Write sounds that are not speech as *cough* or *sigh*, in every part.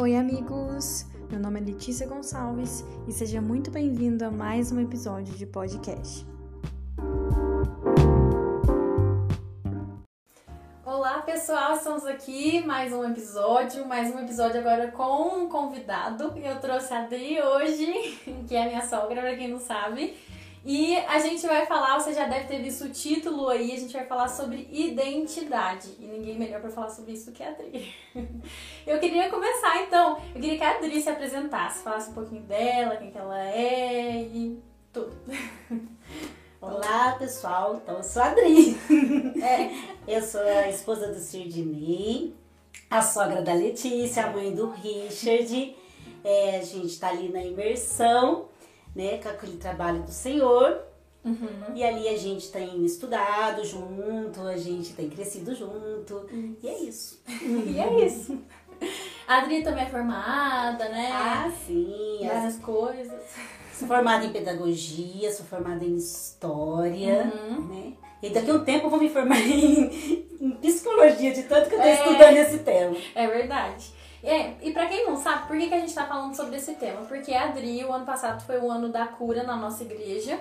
Oi, amigos! Meu nome é Letícia Gonçalves e seja muito bem-vindo a mais um episódio de podcast. Olá, pessoal! Estamos aqui mais um episódio, mais um episódio agora com um convidado. Eu trouxe a Adri hoje, *laughs* que é minha sogra, pra quem não sabe. E a gente vai falar, você já deve ter visto o título aí, a gente vai falar sobre identidade. E ninguém melhor para falar sobre isso do que a Adri. *laughs* Eu queria começar então, eu queria que a Adri se apresentasse, falasse um pouquinho dela, quem que ela é e tudo. *laughs* Olá pessoal, então eu sou a Adri. *laughs* É, eu sou a esposa do Sirdini, a sogra da Letícia, a mãe do Richard. É, a gente está ali na imersão né, com aquele trabalho do Senhor. Uhum. E ali a gente tem estudado junto, a gente tem crescido junto. E é isso. *laughs* e é isso. A Adri também é formada, né? Ah, sim. Várias as... coisas. Sou formada em pedagogia, sou formada em história, uhum. né? E daqui a um tempo eu vou me formar *laughs* em, em psicologia, de tanto que eu tô é, estudando esse tema. É verdade. E para quem não sabe, por que, que a gente tá falando sobre esse tema? Porque a Adri, o ano passado foi o ano da cura na nossa igreja.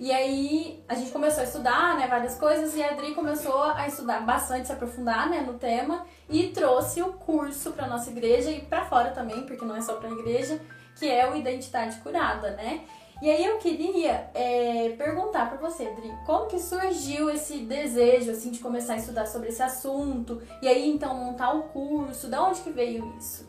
E aí a gente começou a estudar, né, várias coisas, e a Adri começou a estudar bastante, se aprofundar, né, no tema, e trouxe o curso para nossa igreja e para fora também, porque não é só para a igreja, que é o Identidade Curada, né? E aí eu queria é, perguntar para você, Adri, como que surgiu esse desejo assim de começar a estudar sobre esse assunto e aí então montar o curso? Da onde que veio isso?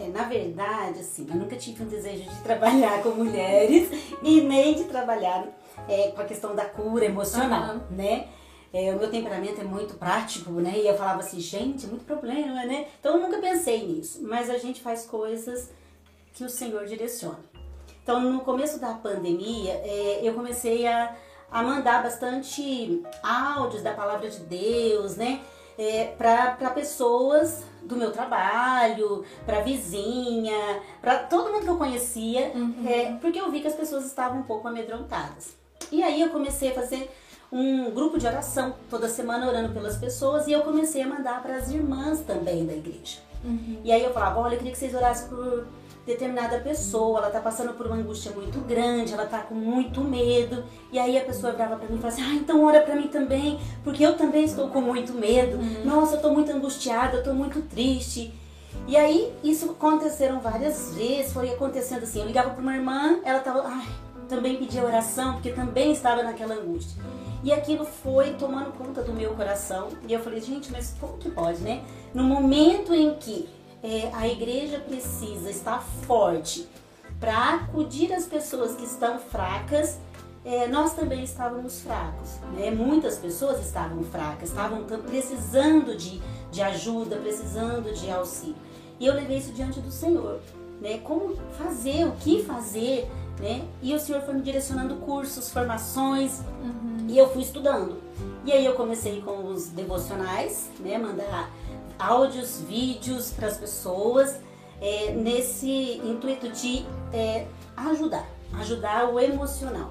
É, na verdade, assim, eu nunca tive um desejo de *laughs* trabalhar com mulheres e nem de trabalhar é, com a questão da cura emocional, uhum. né? É, o meu temperamento é muito prático, né? E eu falava assim, gente, muito problema, né? Então eu nunca pensei nisso. Mas a gente faz coisas que o Senhor direciona. Então, no começo da pandemia, é, eu comecei a, a mandar bastante áudios da palavra de Deus, né? É, para pessoas do meu trabalho, para vizinha, para todo mundo que eu conhecia, uhum. é, porque eu vi que as pessoas estavam um pouco amedrontadas. E aí eu comecei a fazer um grupo de oração, toda semana orando pelas pessoas, e eu comecei a mandar para as irmãs também da igreja. Uhum. E aí eu falava, olha, eu queria que vocês orassem por determinada pessoa, ela tá passando por uma angústia muito grande, ela tá com muito medo, e aí a pessoa virava para mim e falava assim: "Ah, então ora para mim também, porque eu também estou com muito medo. Uhum. Nossa, eu tô muito angustiada, eu tô muito triste". E aí isso aconteceram várias vezes, foi acontecendo assim, eu ligava para uma irmã, ela tava, ai, também pedia oração, porque também estava naquela angústia. E aquilo foi tomando conta do meu coração. E eu falei, gente, mas como que pode, né? No momento em que é, a igreja precisa estar forte para acudir as pessoas que estão fracas. É, nós também estávamos fracos, né? Muitas pessoas estavam fracas, estavam precisando de, de ajuda, precisando de auxílio. E eu levei isso diante do Senhor, né? Como fazer, o que fazer, né? E o Senhor foi me direcionando cursos, formações, uhum. e eu fui estudando. E aí eu comecei com os devocionais, né? Mandar áudios, vídeos para as pessoas, é, nesse intuito de é, ajudar, ajudar o emocional.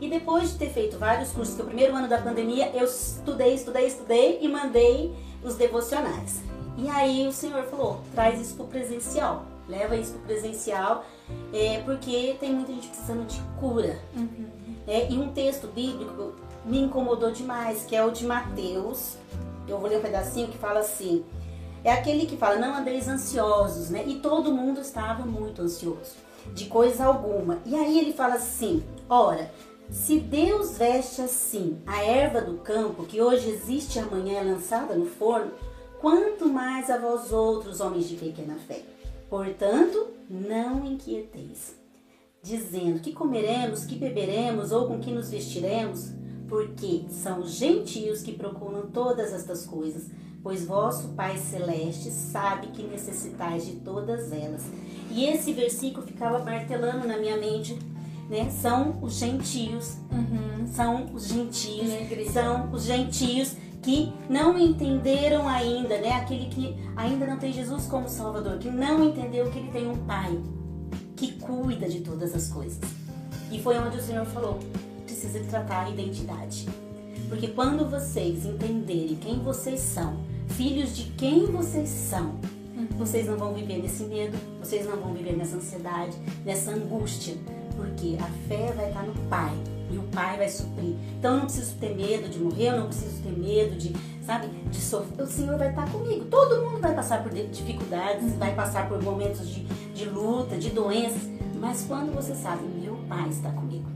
E depois de ter feito vários cursos, que o primeiro ano da pandemia eu estudei, estudei, estudei e mandei os devocionais. E aí o Senhor falou: traz isso para o presencial, leva isso para o presencial, é, porque tem muita gente precisando de cura. Uhum. É, e um texto bíblico me incomodou demais, que é o de Mateus eu vou ler um pedacinho que fala assim: é aquele que fala, não andeis ansiosos, né? E todo mundo estava muito ansioso, de coisa alguma. E aí ele fala assim: ora, se Deus veste assim a erva do campo, que hoje existe e amanhã é lançada no forno, quanto mais a vós outros, homens de pequena fé. Portanto, não inquieteis, dizendo que comeremos, que beberemos ou com que nos vestiremos porque são os gentios que procuram todas estas coisas, pois vosso Pai Celeste sabe que necessitais de todas elas. E esse versículo ficava martelando na minha mente, né? São os gentios, uhum. são os gentios, são os gentios que não entenderam ainda, né? Aquele que ainda não tem Jesus como Salvador, que não entendeu que ele tem um Pai que cuida de todas as coisas. E foi onde o Senhor falou: precisa tratar a identidade. Porque quando vocês entenderem quem vocês são, filhos de quem vocês são. Vocês não vão viver nesse medo, vocês não vão viver nessa ansiedade, nessa angústia, porque a fé vai estar no Pai e o Pai vai suprir. Então eu não preciso ter medo de morrer, eu não preciso ter medo de, sabe, de sofrer. O Senhor vai estar comigo. Todo mundo vai passar por dificuldades, vai passar por momentos de, de luta, de doenças, mas quando você sabe, meu Pai está comigo.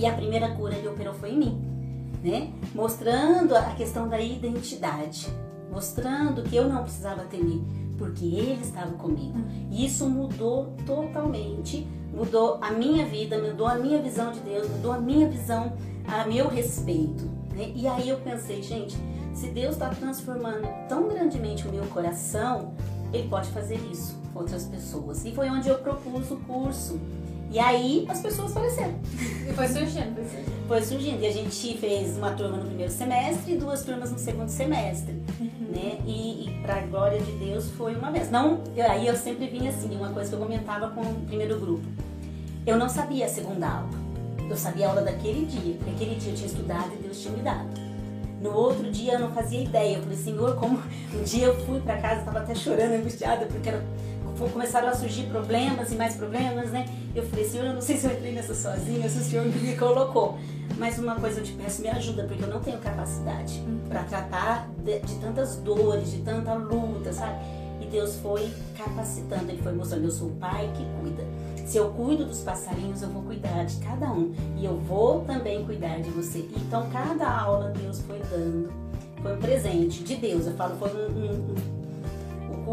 E a primeira cura ele operou foi em mim, né? Mostrando a questão da identidade, mostrando que eu não precisava temer, porque ele estava comigo. E isso mudou totalmente mudou a minha vida, mudou a minha visão de Deus, mudou a minha visão a meu respeito. Né? E aí eu pensei, gente, se Deus está transformando tão grandemente o meu coração, Ele pode fazer isso com outras pessoas. E foi onde eu propus o curso. E aí as pessoas apareceram. E foi surgindo, foi surgindo. Foi surgindo. E a gente fez uma turma no primeiro semestre e duas turmas no segundo semestre. Uhum. Né? E, e para a glória de Deus foi uma vez. Não, eu, aí eu sempre vinha assim, uma coisa que eu comentava com o primeiro grupo. Eu não sabia a segunda aula. Eu sabia a aula daquele dia. Porque aquele dia eu tinha estudado e Deus tinha me dado. No outro dia eu não fazia ideia. Eu falei, Senhor, como. *laughs* Um dia eu fui para casa, estava até chorando, angustiada, porque era começaram a surgir problemas e mais problemas, né? Eu falei, Senhor, eu não sei se eu entrei nessa sozinha, se o Senhor me *laughs* colocou. Mas uma coisa eu te peço, me ajuda, porque eu não tenho capacidade para tratar de, de, tantas dores, de tanta luta, sabe? E Deus foi capacitando, Ele foi mostrando, eu sou o Pai que cuida. Se eu cuido dos passarinhos, eu vou cuidar de cada um. E eu vou também cuidar de você. Então, cada aula Deus foi dando. Foi um presente de Deus. Eu falo, foi um, um,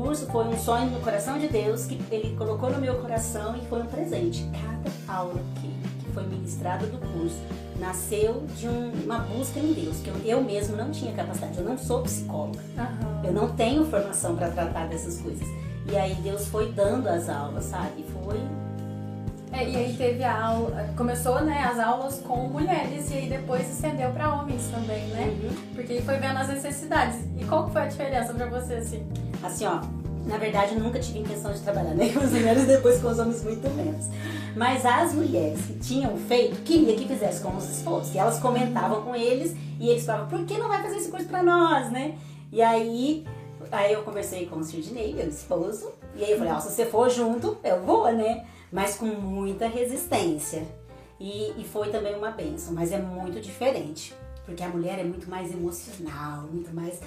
curso foi um sonho no coração de Deus que Ele colocou no meu coração e foi um presente. Cada aula que, que foi ministrada do curso nasceu de um, uma busca em Deus, que eu, eu mesmo não tinha capacidade. Eu não sou psicóloga. Uhum. Eu não tenho formação para tratar dessas coisas. E aí Deus foi dando as aulas, sabe? É, e aí teve a aula, começou né, as aulas com mulheres e aí depois estendeu para homens também, né? Uhum. Porque foi vendo as necessidades. E qual foi a diferença para você, assim? Assim, ó, na verdade eu nunca tive intenção de trabalhar nem *laughs* com as mulheres, depois com os homens muito menos. Mas as mulheres que tinham feito, queria que fizesse com os esposos. E elas comentavam com eles e eles falavam, por que não vai fazer esse curso para nós, né? E aí, aí eu conversei com o Sidney, meu esposo, e aí eu falei, ó, se você for junto, eu vou, né? Mas com muita resistência. E, e foi também uma benção, mas é muito diferente, porque a mulher é muito mais emocional, muito mais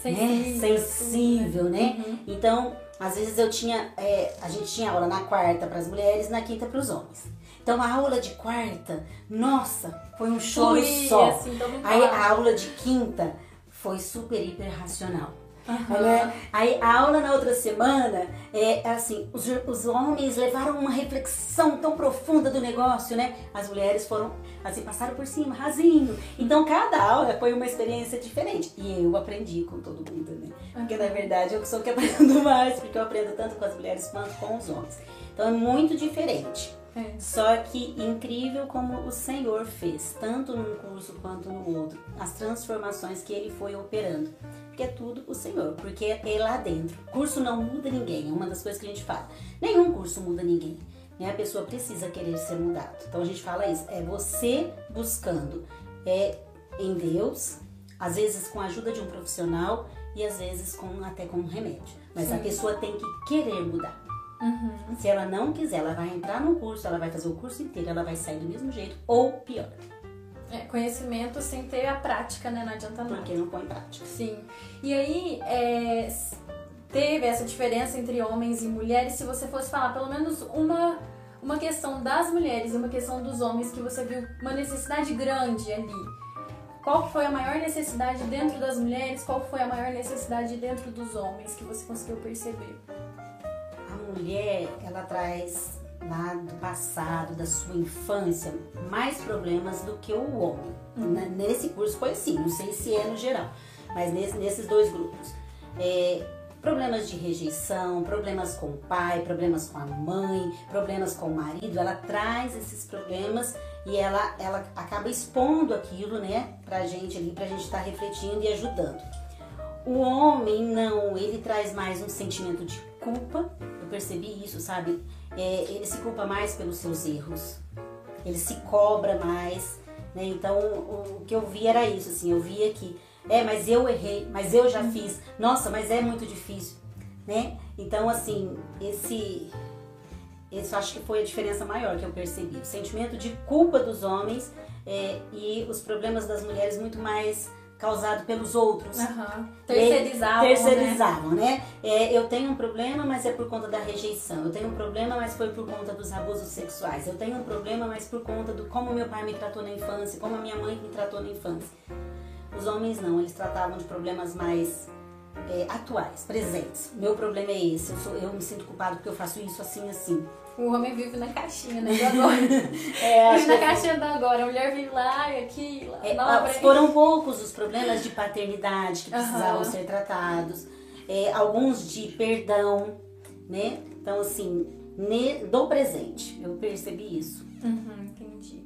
sensível, né? sensível, né? Uhum. Então, às vezes eu tinha, é, a gente tinha aula na quarta para as mulheres, na quinta para os homens. Então a aula de quarta, nossa, foi um choro só. Assim, Aí a aula de quinta foi super hiper racional. Uhum. Né? Aí a aula na outra semana é assim, os, os homens levaram uma reflexão tão profunda do negócio, né? As mulheres foram assim, passaram por cima, rasinho. Então cada aula foi uma experiência diferente. E eu aprendi com todo mundo, né? Porque na verdade eu sou que aprendo *laughs* mais, porque eu aprendo tanto com as mulheres quanto com os homens. Então é muito diferente. É. Só que incrível como o Senhor fez, tanto num curso quanto no outro, as transformações que ele foi operando que é tudo o Senhor, porque é lá dentro. Curso não muda ninguém, é uma das coisas que a gente fala. Nenhum curso muda ninguém. Né? A pessoa precisa querer ser mudado. Então a gente fala isso, é você buscando é em Deus, às vezes com a ajuda de um profissional e às vezes com até com um remédio. Mas Sim. a pessoa tem que querer mudar. Uhum. Se ela não quiser, ela vai entrar no curso, ela vai fazer o curso inteiro, ela vai sair do mesmo jeito ou pior. É, conhecimento sem ter a prática, né? Não adianta nada. Porque não põe prática. Sim. E aí, é, teve essa diferença entre homens e mulheres. Se você fosse falar pelo menos uma, uma questão das mulheres e uma questão dos homens que você viu uma necessidade grande ali. Qual foi a maior necessidade dentro das mulheres? Qual foi a maior necessidade dentro dos homens que você conseguiu perceber? A mulher, ela traz lá do passado, da sua infância, mais problemas do que o homem. Uhum. Nesse curso foi assim, não sei se é no geral, mas nesse, nesses dois grupos. É, problemas de rejeição, problemas com o pai, problemas com a mãe, problemas com o marido, ela traz esses problemas e ela, ela acaba expondo aquilo, né, pra gente ali, pra gente estar tá refletindo e ajudando. O homem não, ele traz mais um sentimento de culpa, eu percebi isso, sabe? É, ele se culpa mais pelos seus erros, ele se cobra mais, né? Então o, o que eu vi era isso, assim, eu via que, é, mas eu errei, mas eu já fiz, nossa, mas é muito difícil. né? Então, assim, esse esse acho que foi a diferença maior que eu percebi. O sentimento de culpa dos homens é, e os problemas das mulheres muito mais causado pelos outros. Uhum. Terceirizavam. Terceirizavam, né? né? É, eu tenho um problema, mas é por conta da rejeição. Eu tenho um problema, mas foi por conta dos abusos sexuais. Eu tenho um problema, mas por conta do como meu pai me tratou na infância, como a minha mãe me tratou na infância. Os homens não, eles tratavam de problemas mais é, atuais, presentes. Meu problema é esse, eu, sou, eu me sinto culpado porque eu faço isso assim, assim. O homem vive na caixinha, né? Do *laughs* agora. é, vive na é caixinha do agora. A mulher vive lá e aqui, lá, é, Foram poucos os problemas de paternidade que precisavam uhum. ser tratados. É, alguns de perdão, né? Então, assim, ne, do presente. Eu percebi isso. Uhum, entendi.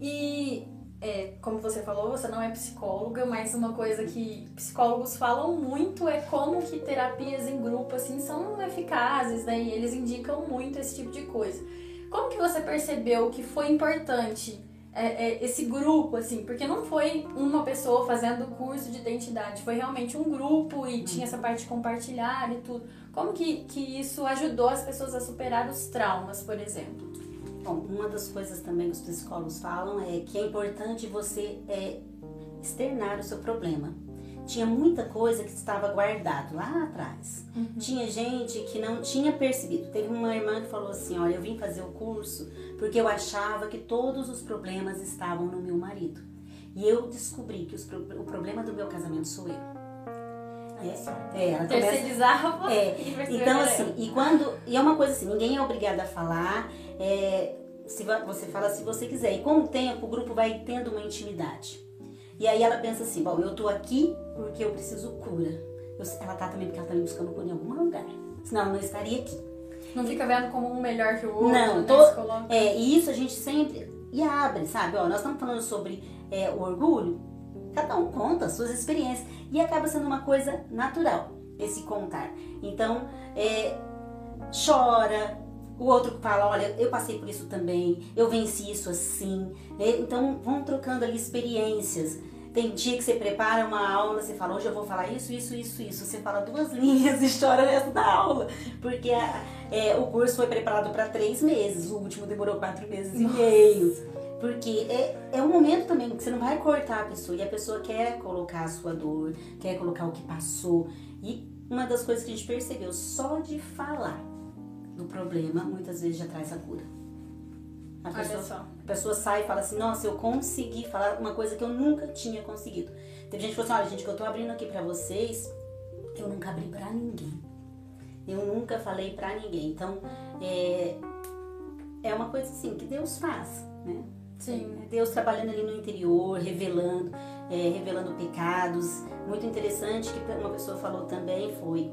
E é, como você falou, você não é psicóloga, mas uma coisa que psicólogos falam muito é como que terapias em grupo assim são eficazes, né? E eles indicam muito esse tipo de coisa. Como que você percebeu que foi importante é, é, esse grupo, assim? Porque não foi uma pessoa fazendo curso de identidade, foi realmente um grupo e tinha essa parte de compartilhar e tudo. Como que, que isso ajudou as pessoas a superar os traumas, por exemplo? Bom, uma das coisas também que os psicólogos falam é que é importante você é, externar o seu problema. Tinha muita coisa que estava guardado lá atrás. Uhum. Tinha gente que não tinha percebido. Teve uma irmã que falou assim: Olha, eu vim fazer o curso porque eu achava que todos os problemas estavam no meu marido. E eu descobri que os, o problema do meu casamento sou eu. É, é, ela Terceirizava. *laughs* É. Então, assim, e quando. E é uma coisa assim, ninguém é obrigado a falar. É, se você fala se você quiser. E com o tempo o grupo vai tendo uma intimidade. E aí ela pensa assim, bom, eu tô aqui porque eu preciso cura. Eu, ela tá também porque ela tá me buscando cura em algum lugar. Senão ela não estaria aqui. Não fica vendo como um melhor que o outro. Não, né? tô, é, e isso a gente sempre. E abre, sabe? Ó, nós estamos falando sobre é, o orgulho. Cada um conta as suas experiências. E acaba sendo uma coisa natural, esse contar. Então, é, chora, o outro fala, olha, eu passei por isso também, eu venci isso assim. Né? Então vão trocando ali experiências. Tem dia que você prepara uma aula, você fala, hoje eu vou falar isso, isso, isso, isso. Você fala duas *laughs* linhas e chora da aula. Porque a, é, o curso foi preparado para três meses, o último demorou quatro meses Nossa. e meio. Porque é, é um momento também que você não vai cortar a pessoa e a pessoa quer colocar a sua dor, quer colocar o que passou. E uma das coisas que a gente percebeu, só de falar do problema, muitas vezes já traz a cura. A pessoa, a pessoa sai e fala assim, nossa, eu consegui falar uma coisa que eu nunca tinha conseguido. Teve gente que falou assim, olha gente, que eu tô abrindo aqui pra vocês, eu nunca abri pra ninguém. Eu nunca falei pra ninguém. Então, é, é uma coisa assim que Deus faz, né? Sim. É Deus trabalhando ali no interior, revelando, é, revelando pecados. Muito interessante que uma pessoa falou também foi,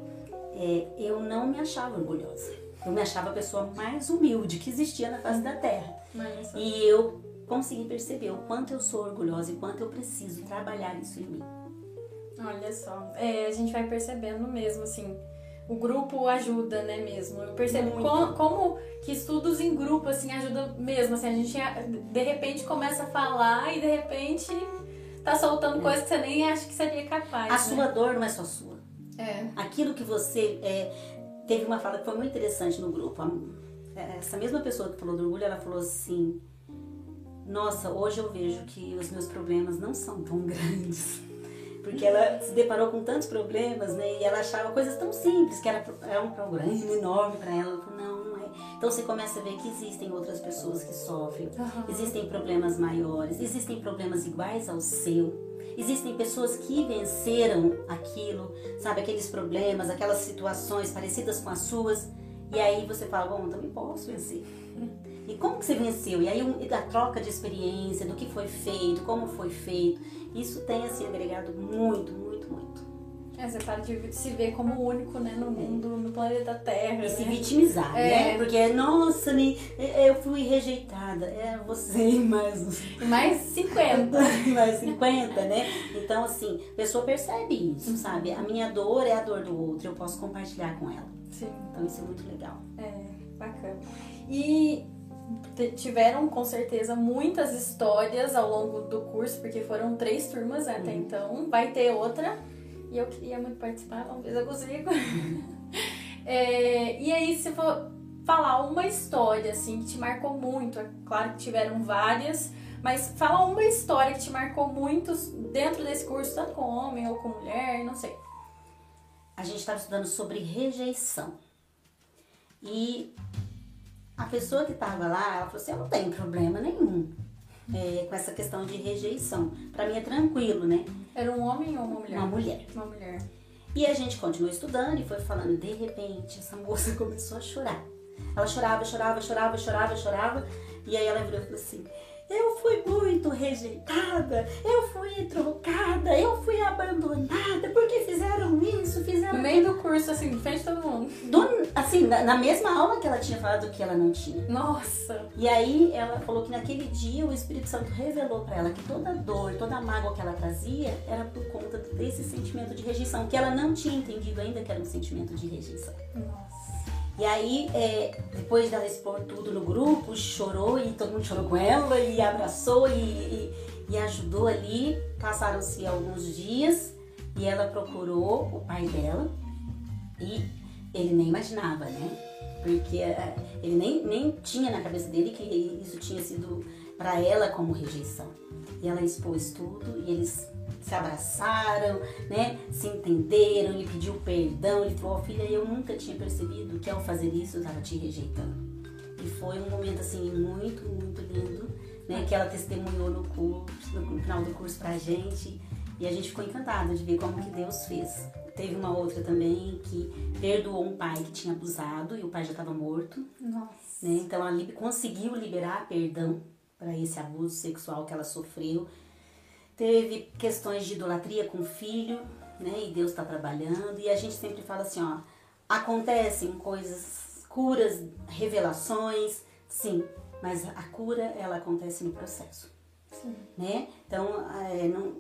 é, eu não me achava orgulhosa. Eu me achava a pessoa mais humilde que existia na face da terra. Mas... E eu consegui perceber o quanto eu sou orgulhosa e quanto eu preciso trabalhar isso em mim. Olha só, é, a gente vai percebendo mesmo, assim, o grupo ajuda, né, mesmo. Eu percebo como, como, que estudos em grupo, assim, ajudam mesmo, assim, a gente de repente começa a falar e de repente tá soltando é. coisas que você nem acha que seria capaz. A né? sua dor não é só sua. É. Aquilo que você é, teve uma fala que foi muito interessante no grupo. Essa mesma pessoa que falou do orgulho, ela falou assim: Nossa, hoje eu vejo que os meus problemas não são tão grandes. Porque ela se deparou com tantos problemas, né? E ela achava coisas tão simples, que era, era um problema *laughs* enorme para ela. Ela falou: Não, não é. Então você começa a ver que existem outras pessoas que sofrem, uhum. existem problemas maiores, existem problemas iguais ao seu. Existem pessoas que venceram aquilo, sabe, aqueles problemas, aquelas situações parecidas com as suas, e aí você fala, bom, também posso vencer. *laughs* E como que você venceu? E aí a troca de experiência, do que foi feito, como foi feito, isso tem assim agregado muito, muito, muito. É, você para de se ver como único, né, no mundo, no planeta Terra. E né? se vitimizar, é. né? Porque, nossa, eu fui rejeitada. É você e mais... Mais 50. *laughs* mais 50, né? Então, assim, a pessoa percebe isso, uhum. sabe? A minha dor é a dor do outro, eu posso compartilhar com ela. Sim. Então, isso é muito legal. É, bacana. E tiveram com certeza muitas histórias ao longo do curso, porque foram três turmas né, até uhum. então. Vai ter outra. E eu queria muito participar, vamos ver se eu consigo. *laughs* É, e aí, se for falar uma história, assim, que te marcou muito, é claro que tiveram várias, mas fala uma história que te marcou muito dentro desse curso, tanto com homem ou com mulher, não sei. A gente estava estudando sobre rejeição. E a pessoa que estava lá, ela falou assim, eu não tenho problema nenhum é, com essa questão de rejeição. Para mim é tranquilo, né? Era um homem ou uma mulher? Uma mulher. Uma mulher. E a gente continuou estudando e foi falando, de repente, essa moça *laughs* começou a chorar. Ela chorava, chorava, chorava, chorava, chorava. E aí ela virou e falou assim, eu fui muito rejeitada, eu fui trocada, eu fui abandonada, porque fizeram isso, fizeram No meio do curso, assim, fez todo mundo. Do, assim, na, na, mesma aula que ela tinha falado que ela não tinha. Nossa! E aí ela falou que naquele dia o Espírito Santo revelou para ela que toda dor, toda mágoa que ela trazia era por conta desse sentimento de rejeição, que ela não tinha entendido ainda que era um sentimento de rejeição. Nossa. E aí, é, depois dela expor tudo no grupo, chorou e todo mundo chorou com ela e abraçou e, e, e ajudou ali. Passaram-se alguns dias e ela procurou o pai dela e ele nem imaginava, né? Porque é, ele nem, nem tinha na cabeça dele que isso tinha sido para ela como rejeição. E ela expôs tudo e eles se abraçaram, né? Se entenderam, ele pediu perdão, ele falou, oh, filha, eu nunca tinha percebido que ao fazer isso eu estava te rejeitando. E foi um momento assim muito, muito lindo, né? Que ela testemunhou no curso, no final do curso pra gente. E a gente ficou encantada de ver como que Deus fez. Teve uma outra também que perdoou um pai que tinha abusado e o pai já estava morto. Nossa. Né? Então ela conseguiu liberar perdão para esse abuso sexual que ela sofreu teve questões de idolatria com o filho, né? E Deus está trabalhando. E a gente sempre fala assim, ó, acontecem coisas, curas, revelações, sim, mas a cura ela acontece no processo, sim. né? Então, é, não,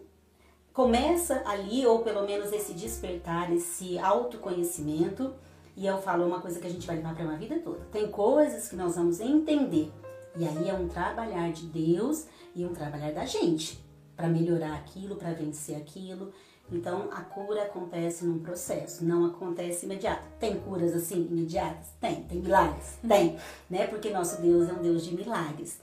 começa ali ou pelo menos esse despertar, esse autoconhecimento. E eu falo uma coisa que a gente vai levar para uma vida toda. Tem coisas que nós vamos entender. E aí é um trabalhar de Deus e um trabalhar da gente para melhorar aquilo, para vencer aquilo. Então a cura acontece num processo, não acontece imediato. Tem curas assim imediatas? Tem, tem milagres? Tem, né? Porque nosso Deus é um Deus de milagres.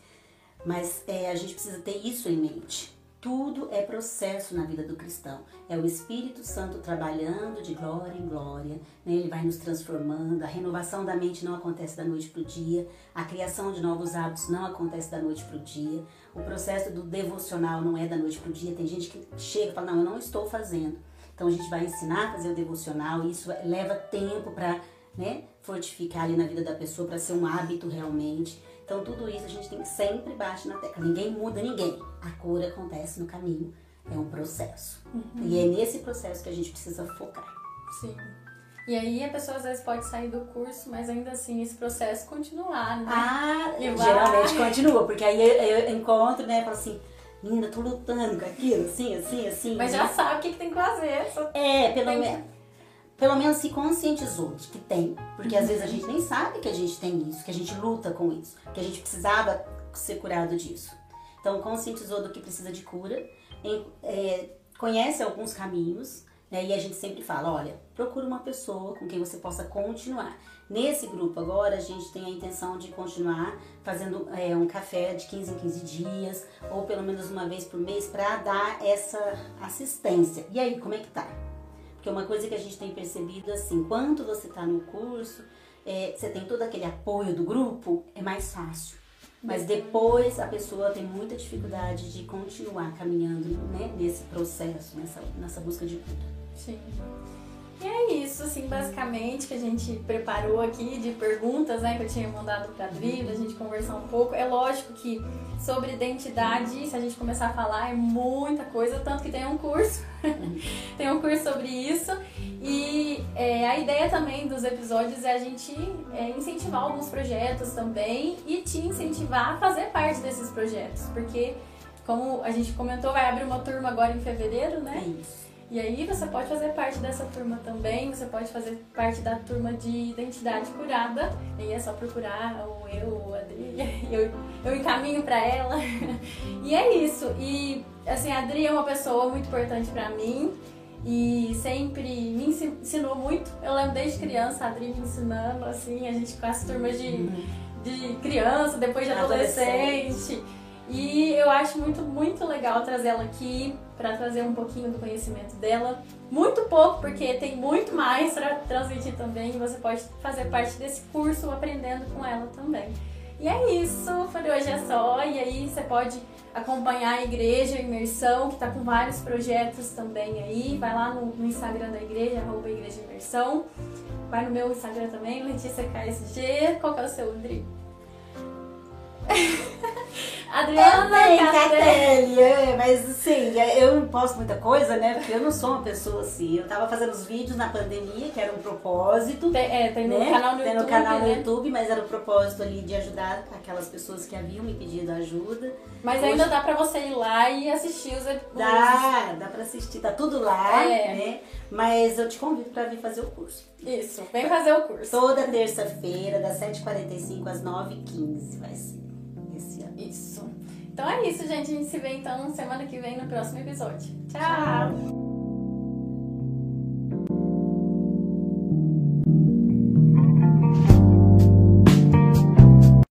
Mas é, a gente precisa ter isso em mente. Tudo é processo na vida do cristão. É o Espírito Santo trabalhando de glória em glória. Né? Ele vai nos transformando. A renovação da mente não acontece da noite para o dia. A criação de novos hábitos não acontece da noite para o dia. O processo do devocional não é da noite para o dia. Tem gente que chega e fala: Não, eu não estou fazendo. Então a gente vai ensinar a fazer o devocional. E isso leva tempo para né, fortificar ali na vida da pessoa, para ser um hábito realmente. Então, tudo isso a gente tem que sempre baixar na tecla. Ninguém muda ninguém. A cura acontece no caminho. É um processo. Uhum. E é nesse processo que a gente precisa focar. Sim. E aí a pessoa às vezes pode sair do curso, mas ainda assim esse processo continuar, né? Ah, geralmente continua, porque aí eu, eu encontro, né, falo assim, linda, tô lutando com aquilo, assim, assim, assim. Mas né? já sabe o que, que tem que fazer. É, pelo menos pelo menos se conscientizou de que tem. Porque às vezes a gente nem sabe que a gente tem isso, que a gente luta com isso, que a gente precisava ser curado disso. Então, conscientizou do que precisa de cura, em, é, conhece alguns caminhos, né, e a gente sempre fala: olha, procura uma pessoa com quem você possa continuar. Nesse grupo agora, a gente tem a intenção de continuar fazendo é, um café de 15 em 15 dias, ou pelo menos uma vez por mês, para dar essa assistência. E aí, como é que tá? Porque uma coisa que a gente tem percebido assim, quando você está no curso, é, você tem todo aquele apoio do grupo, é mais fácil. Mas uhum. depois a pessoa tem muita dificuldade de continuar caminhando né, nesse processo, nessa, nessa busca de cura. Sim. E é isso, assim, basicamente, que a gente preparou aqui de perguntas, né, que eu tinha mandado pra Adri, a gente conversar um pouco. É lógico que sobre identidade, se a gente começar a falar, é muita coisa, tanto que tem um curso, *laughs* tem um curso sobre isso. E é, a ideia também dos episódios é a gente é, incentivar alguns projetos também e te incentivar a fazer parte desses projetos, porque como a gente comentou, vai abrir uma turma agora em fevereiro, né? Isso. E aí você pode fazer parte dessa turma também, você pode fazer parte da turma de identidade curada. E aí é só procurar ou eu ou a Adri, *laughs* eu, eu encaminho para ela. *laughs* E é isso. E assim, a Adri é uma pessoa muito importante para mim. e sempre me ensinou muito. Eu lembro desde criança a Adri me ensinando, assim, a gente com as turmas de, uhum. de criança, depois de adolescente. adolescente. E eu acho muito, muito legal trazê-la aqui para trazer um pouquinho do conhecimento dela. Muito pouco, porque tem muito mais para transmitir também. Você pode fazer parte desse curso aprendendo com ela também. E é isso, por hoje é só. E aí você pode acompanhar a Igreja Imersão, que está com vários projetos também aí. Vai lá no, no Instagram da igreja, arroba Igreja Imersão. Vai no meu Instagram também, Letícia KSG. Qual que é o seu, Adri? *laughs* Adriana Também, Catelli. É, mas assim, eu não posto muita coisa, né? Porque eu não sou uma pessoa assim. Eu tava fazendo os vídeos na pandemia, que era um propósito. Tem, é, tem no né? canal no tem YouTube. Tem no canal né? no YouTube, mas era o um propósito ali de ajudar aquelas pessoas que haviam me pedido ajuda. Mas Hoje, ainda dá pra você ir lá e assistir os episódios. Dá, dá pra assistir, tá tudo lá, é. né? Mas eu te convido pra vir fazer o curso. Isso, vem fazer o curso. Toda terça-feira, das 7h45 às 9h15 vai ser. Isso. Então é isso, gente. A gente se vê então semana que vem no próximo episódio. Tchau. Tchau.